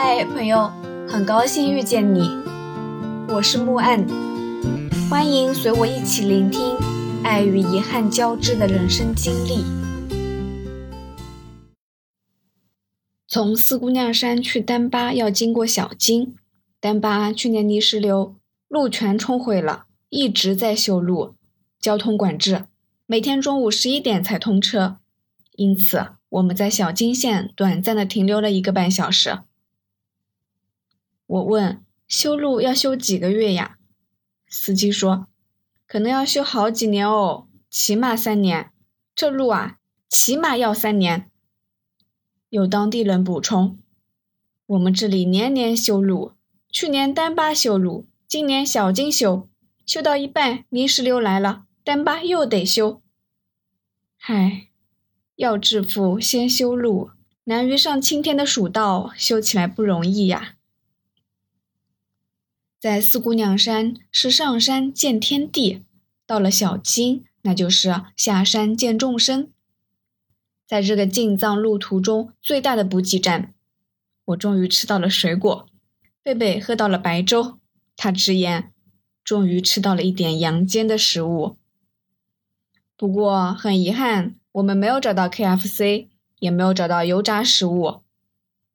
嗨，朋友，很高兴遇见你，我是木岸，欢迎随我一起聆听爱与遗憾交织的人生经历。从四姑娘山去丹巴要经过小金，丹巴去年泥石流，路全冲毁了，一直在修路，交通管制，每天中午十一点才通车，因此我们在小金县短暂的停留了一个半小时。我问：“修路要修几个月呀？”司机说：“可能要修好几年哦，起码三年。这路啊，起码要三年。”有当地人补充：“我们这里年年修路，去年丹巴修路，今年小金修，修到一半泥石流来了，丹巴又得修。唉，要致富先修路，难于上青天的蜀道，修起来不容易呀。”在四姑娘山是上山见天地，到了小金那就是下山见众生。在这个进藏路途中最大的补给站，我终于吃到了水果，贝贝喝到了白粥，他直言终于吃到了一点阳间的食物。不过很遗憾，我们没有找到 KFC，也没有找到油炸食物。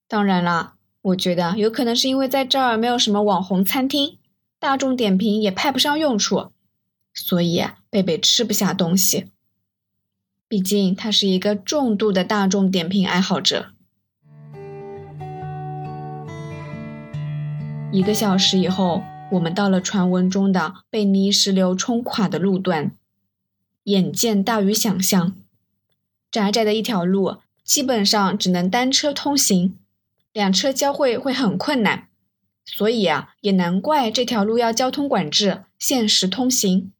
当然了。我觉得有可能是因为在这儿没有什么网红餐厅，大众点评也派不上用处，所以贝贝吃不下东西。毕竟他是一个重度的大众点评爱好者。一个小时以后，我们到了传闻中的被泥石流冲垮的路段，眼见大于想象，窄窄的一条路，基本上只能单车通行。两车交汇会很困难，所以啊，也难怪这条路要交通管制，限时通行。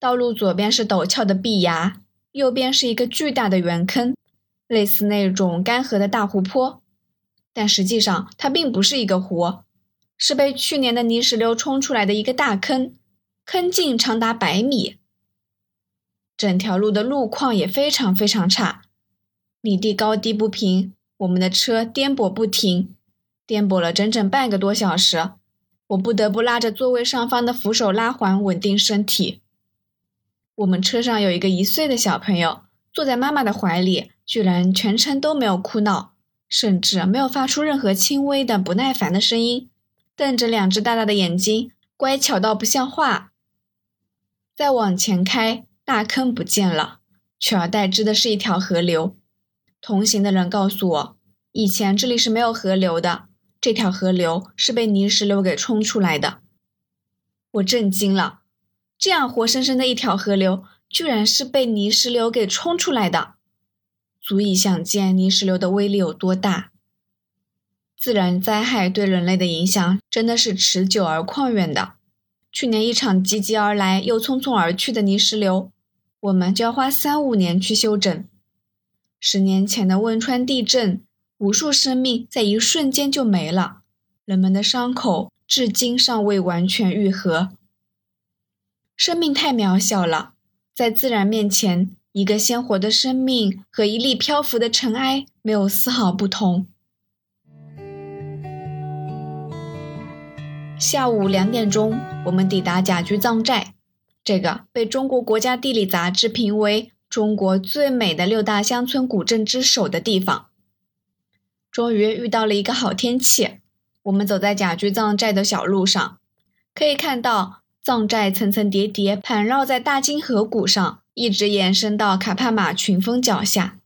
道路左边是陡峭的壁崖，右边是一个巨大的圆坑，类似那种干涸的大湖泊，但实际上它并不是一个湖，是被去年的泥石流冲出来的一个大坑，坑径长达百米。整条路的路况也非常非常差，泥地高低不平。我们的车颠簸不停，颠簸了整整半个多小时，我不得不拉着座位上方的扶手拉环稳定身体。我们车上有一个一岁的小朋友，坐在妈妈的怀里，居然全程都没有哭闹，甚至没有发出任何轻微的不耐烦的声音，瞪着两只大大的眼睛，乖巧到不像话。再往前开，大坑不见了，取而代之的是一条河流。同行的人告诉我，以前这里是没有河流的，这条河流是被泥石流给冲出来的。我震惊了，这样活生生的一条河流，居然是被泥石流给冲出来的，足以想见泥石流的威力有多大。自然灾害对人类的影响真的是持久而旷远的。去年一场急急而来又匆匆而去的泥石流，我们就要花三五年去修整。十年前的汶川地震，无数生命在一瞬间就没了，人们的伤口至今尚未完全愈合。生命太渺小了，在自然面前，一个鲜活的生命和一粒漂浮的尘埃没有丝毫不同。下午两点钟，我们抵达甲居藏寨，这个被中国国家地理杂志评为。中国最美的六大乡村古镇之首的地方，终于遇到了一个好天气。我们走在甲居藏寨的小路上，可以看到藏寨层层叠叠盘绕在大金河谷上，一直延伸到卡帕马群峰脚下。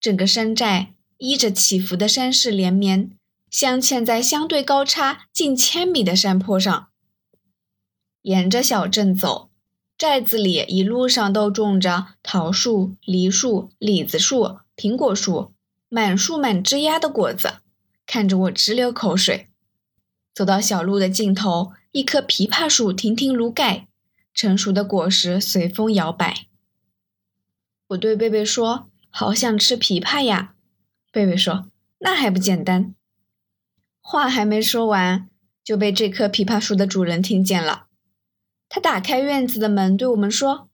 整个山寨依着起伏的山势连绵，镶嵌在相对高差近千米的山坡上。沿着小镇走。寨子里一路上都种着桃树、梨树、李子树、苹果树，满树满枝丫的果子，看着我直流口水。走到小路的尽头，一棵枇杷树亭亭如盖，成熟的果实随风摇摆。我对贝贝说：“好想吃枇杷呀！”贝贝说：“那还不简单。”话还没说完，就被这棵枇杷树的主人听见了。他打开院子的门，对我们说：“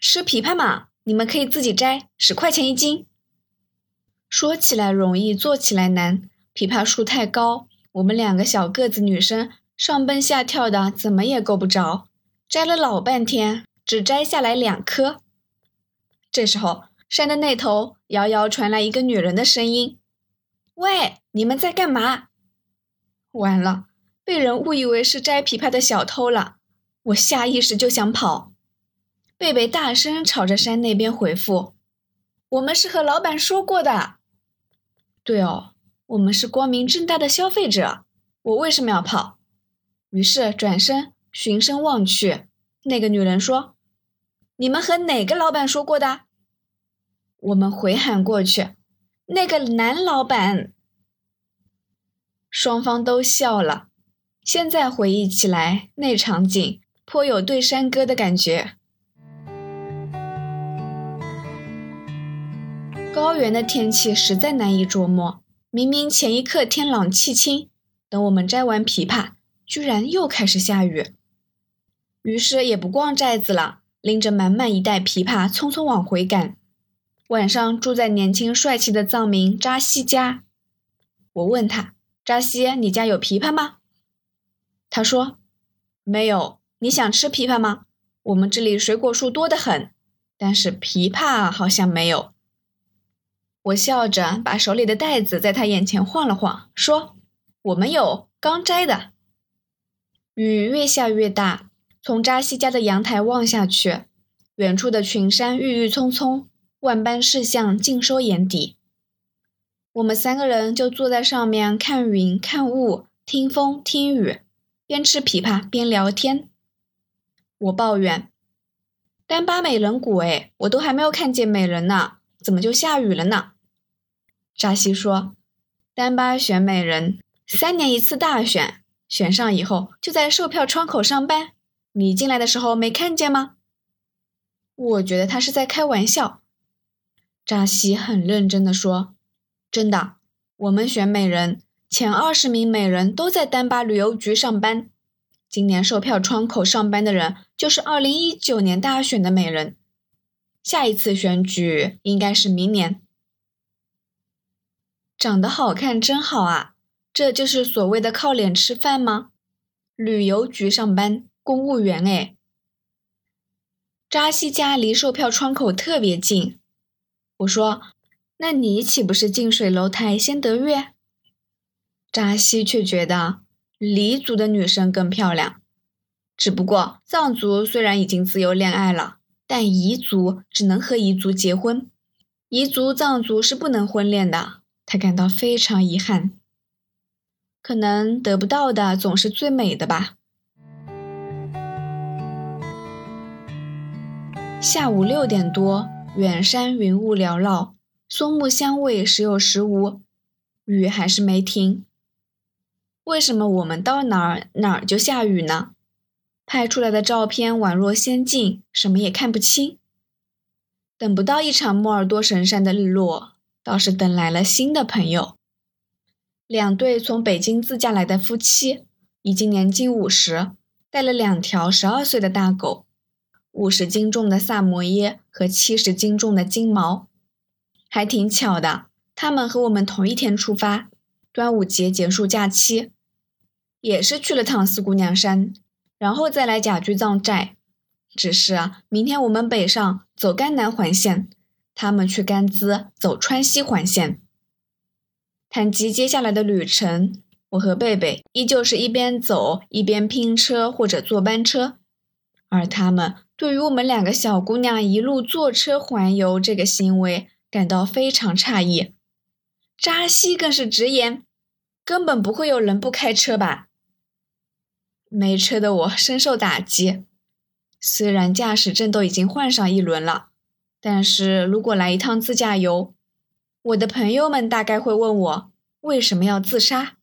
吃枇杷嘛，你们可以自己摘，十块钱一斤。”说起来容易，做起来难。枇杷树太高，我们两个小个子女生上蹦下跳的，怎么也够不着，摘了老半天，只摘下来两颗。这时候，山的那头遥遥传来一个女人的声音：“喂，你们在干嘛？”完了，被人误以为是摘枇杷的小偷了。我下意识就想跑。贝贝大声朝着山那边回复：“我们是和老板说过的。”对哦，我们是光明正大的消费者。我为什么要跑？于是转身循声望去，那个女人说：“你们和哪个老板说过的？”我们回喊过去：“那个男老板。”双方都笑了。现在回忆起来，那场景颇有对山歌的感觉。高原的天气实在难以捉摸，明明前一刻天朗气清，等我们摘完枇杷，居然又开始下雨。于是也不逛寨子了，拎着满满一袋枇杷，匆匆往回赶。晚上住在年轻帅气的藏民扎西家，我问他。扎西，你家有枇杷吗？他说没有。你想吃枇杷吗？我们这里水果树多得很，但是枇杷好像没有。我笑着把手里的袋子在他眼前晃了晃，说：“我们有，刚摘的。”雨越下越大，从扎西家的阳台望下去，远处的群山郁郁葱葱，万般事项尽收眼底。我们三个人就坐在上面看云看雾，听风听雨，边吃枇杷边聊天。我抱怨：“丹巴美人谷哎，我都还没有看见美人呢，怎么就下雨了呢？”扎西说：“丹巴选美人，三年一次大选，选上以后就在售票窗口上班。你进来的时候没看见吗？”我觉得他是在开玩笑。扎西很认真的说。真的，我们选美人前二十名美人都在丹巴旅游局上班。今年售票窗口上班的人就是二零一九年大选的美人。下一次选举应该是明年。长得好看真好啊，这就是所谓的靠脸吃饭吗？旅游局上班，公务员哎。扎西家离售票窗口特别近，我说。那你岂不是近水楼台先得月？扎西却觉得黎族的女生更漂亮。只不过藏族虽然已经自由恋爱了，但彝族只能和彝族结婚，彝族藏族是不能婚恋的。他感到非常遗憾。可能得不到的总是最美的吧。下午六点多，远山云雾缭绕。松木香味时有时无，雨还是没停。为什么我们到哪儿哪儿就下雨呢？拍出来的照片宛若仙境，什么也看不清。等不到一场莫尔多神山的日落，倒是等来了新的朋友。两对从北京自驾来的夫妻，已经年近五十，带了两条十二岁的大狗，五十斤重的萨摩耶和七十斤重的金毛。还挺巧的，他们和我们同一天出发，端午节结束假期，也是去了趟四姑娘山，然后再来甲居藏寨。只是啊，明天我们北上走甘南环线，他们去甘孜走川西环线。谈及接下来的旅程，我和贝贝依旧是一边走一边拼车或者坐班车，而他们对于我们两个小姑娘一路坐车环游这个行为。感到非常诧异，扎西更是直言，根本不会有人不开车吧？没车的我深受打击，虽然驾驶证都已经换上一轮了，但是如果来一趟自驾游，我的朋友们大概会问我为什么要自杀。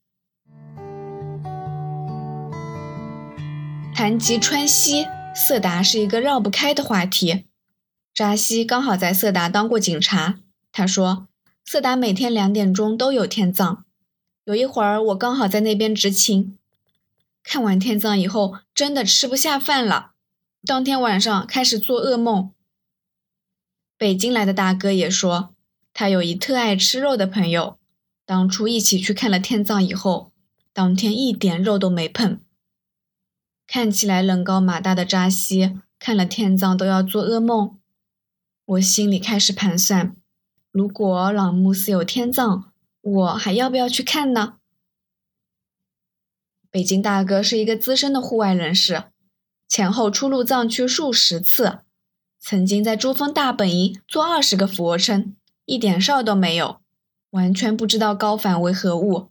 谈及川西，色达是一个绕不开的话题。扎西刚好在色达当过警察。他说：“色达每天两点钟都有天葬，有一会儿我刚好在那边执勤。看完天葬以后，真的吃不下饭了。当天晚上开始做噩梦。”北京来的大哥也说，他有一特爱吃肉的朋友，当初一起去看了天葬以后，当天一点肉都没碰。看起来人高马大的扎西，看了天葬都要做噩梦。我心里开始盘算：如果朗木寺有天葬，我还要不要去看呢？北京大哥是一个资深的户外人士，前后出入藏区数十次，曾经在珠峰大本营做二十个俯卧撑，一点事儿都没有，完全不知道高反为何物。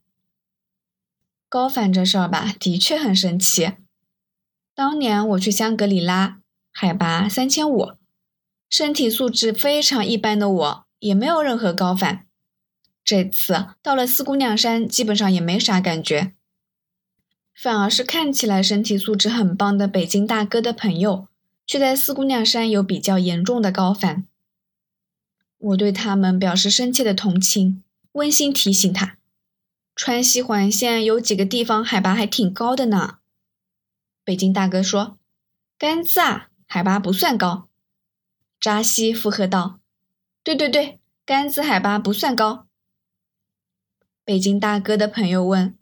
高反这事儿吧，的确很神奇。当年我去香格里拉，海拔三千五，身体素质非常一般的我，也没有任何高反。这次到了四姑娘山，基本上也没啥感觉。反而是看起来身体素质很棒的北京大哥的朋友，却在四姑娘山有比较严重的高反。我对他们表示深切的同情，温馨提醒他，川西环线有几个地方海拔还挺高的呢。北京大哥说：“甘孜啊，海拔不算高。”扎西附和道：“对对对，甘孜海拔不算高。”北京大哥的朋友问。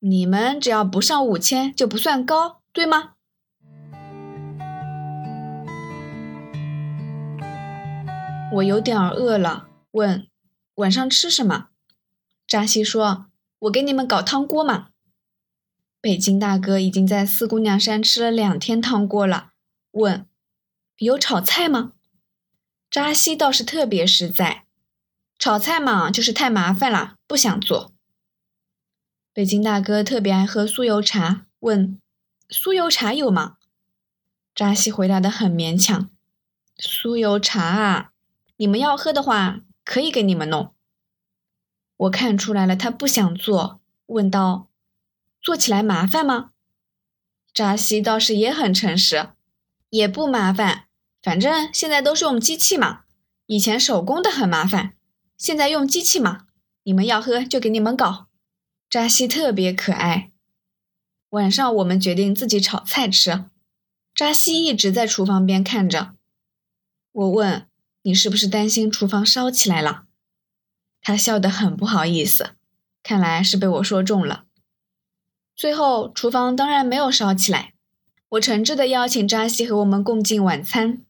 你们只要不上五千就不算高，对吗？我有点饿了，问晚上吃什么？扎西说：“我给你们搞汤锅嘛。”北京大哥已经在四姑娘山吃了两天汤锅了，问有炒菜吗？扎西倒是特别实在，炒菜嘛就是太麻烦了，不想做。北京大哥特别爱喝酥油茶，问：“酥油茶有吗？”扎西回答的很勉强：“酥油茶啊，你们要喝的话，可以给你们弄。”我看出来了，他不想做，问道：“做起来麻烦吗？”扎西倒是也很诚实：“也不麻烦，反正现在都是用机器嘛。以前手工的很麻烦，现在用机器嘛。你们要喝就给你们搞。”扎西特别可爱。晚上我们决定自己炒菜吃。扎西一直在厨房边看着。我问：“你是不是担心厨房烧起来了？”他笑得很不好意思，看来是被我说中了。最后厨房当然没有烧起来。我诚挚地邀请扎西和我们共进晚餐。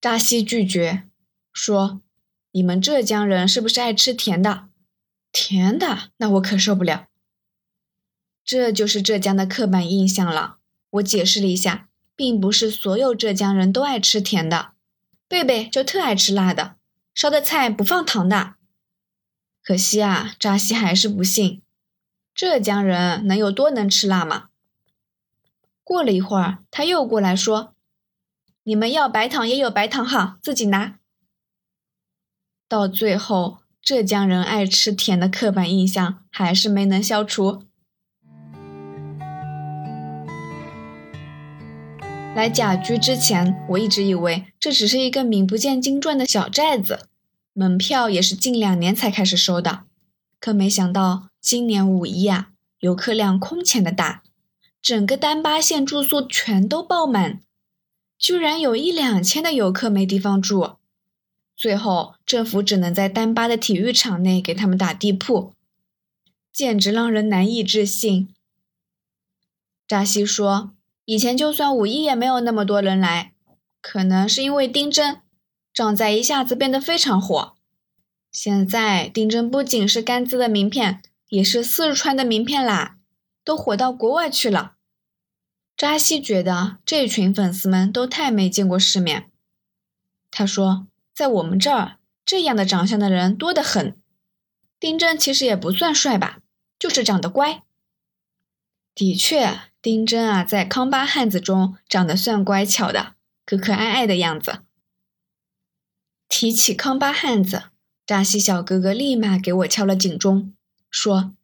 扎西拒绝，说：“你们浙江人是不是爱吃甜的？”甜的，那我可受不了。这就是浙江的刻板印象了。我解释了一下，并不是所有浙江人都爱吃甜的。贝贝就特爱吃辣的，烧的菜不放糖的。可惜啊，扎西还是不信。浙江人能有多能吃辣吗？过了一会儿，他又过来说：“你们要白糖也有白糖哈，自己拿。”到最后。浙江人爱吃甜的刻板印象还是没能消除。来甲居之前，我一直以为这只是一个名不见经传的小寨子，门票也是近两年才开始收的。可没想到今年五一啊，游客量空前的大，整个丹巴县住宿全都爆满，居然有一两千的游客没地方住。最后，政府只能在丹巴的体育场内给他们打地铺，简直让人难以置信。扎西说：“以前就算五一也没有那么多人来，可能是因为丁真，长在一下子变得非常火。现在丁真不仅是甘孜的名片，也是四川的名片啦，都火到国外去了。”扎西觉得这群粉丝们都太没见过世面。他说。在我们这儿，这样的长相的人多得很。丁真其实也不算帅吧，就是长得乖。的确，丁真啊，在康巴汉子中长得算乖巧的，可可爱爱的样子。提起康巴汉子，扎西小哥哥立马给我敲了警钟，说：“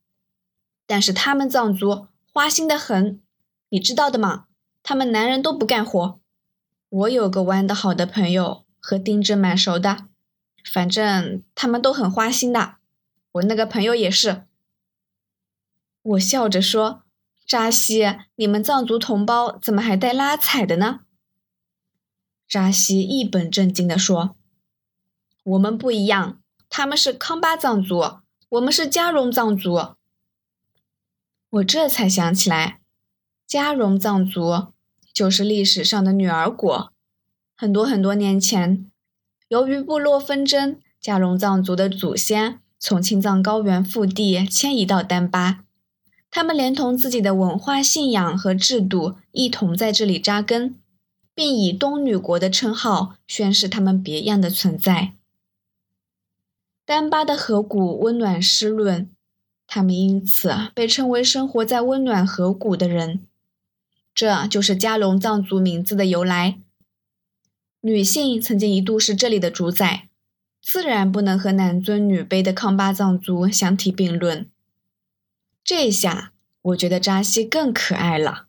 但是他们藏族花心的很，你知道的嘛？他们男人都不干活。我有个玩得好的朋友。”和丁真蛮熟的，反正他们都很花心的。我那个朋友也是。我笑着说：“扎西，你们藏族同胞怎么还带拉彩的呢？”扎西一本正经地说：“我们不一样，他们是康巴藏族，我们是加绒藏族。我这才想起来，加绒藏族就是历史上的女儿国。很多很多年前，由于部落纷争，加绒藏族的祖先从青藏高原腹地迁移到丹巴，他们连同自己的文化信仰和制度一同在这里扎根，并以东女国的称号宣示他们别样的存在。丹巴的河谷温暖湿润，他们因此被称为生活在温暖河谷的人。这就是加隆藏族名字的由来。女性曾经一度是这里的主宰，自然不能和男尊女卑的康巴藏族相提并论。这下我觉得扎西更可爱了。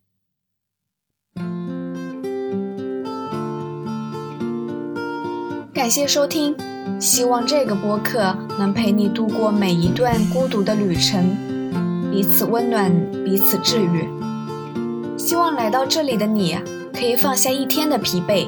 感谢收听。希望这个播客能陪你度过每一段孤独的旅程，彼此温暖，彼此治愈。希望来到这里的你可以放下一天的疲惫，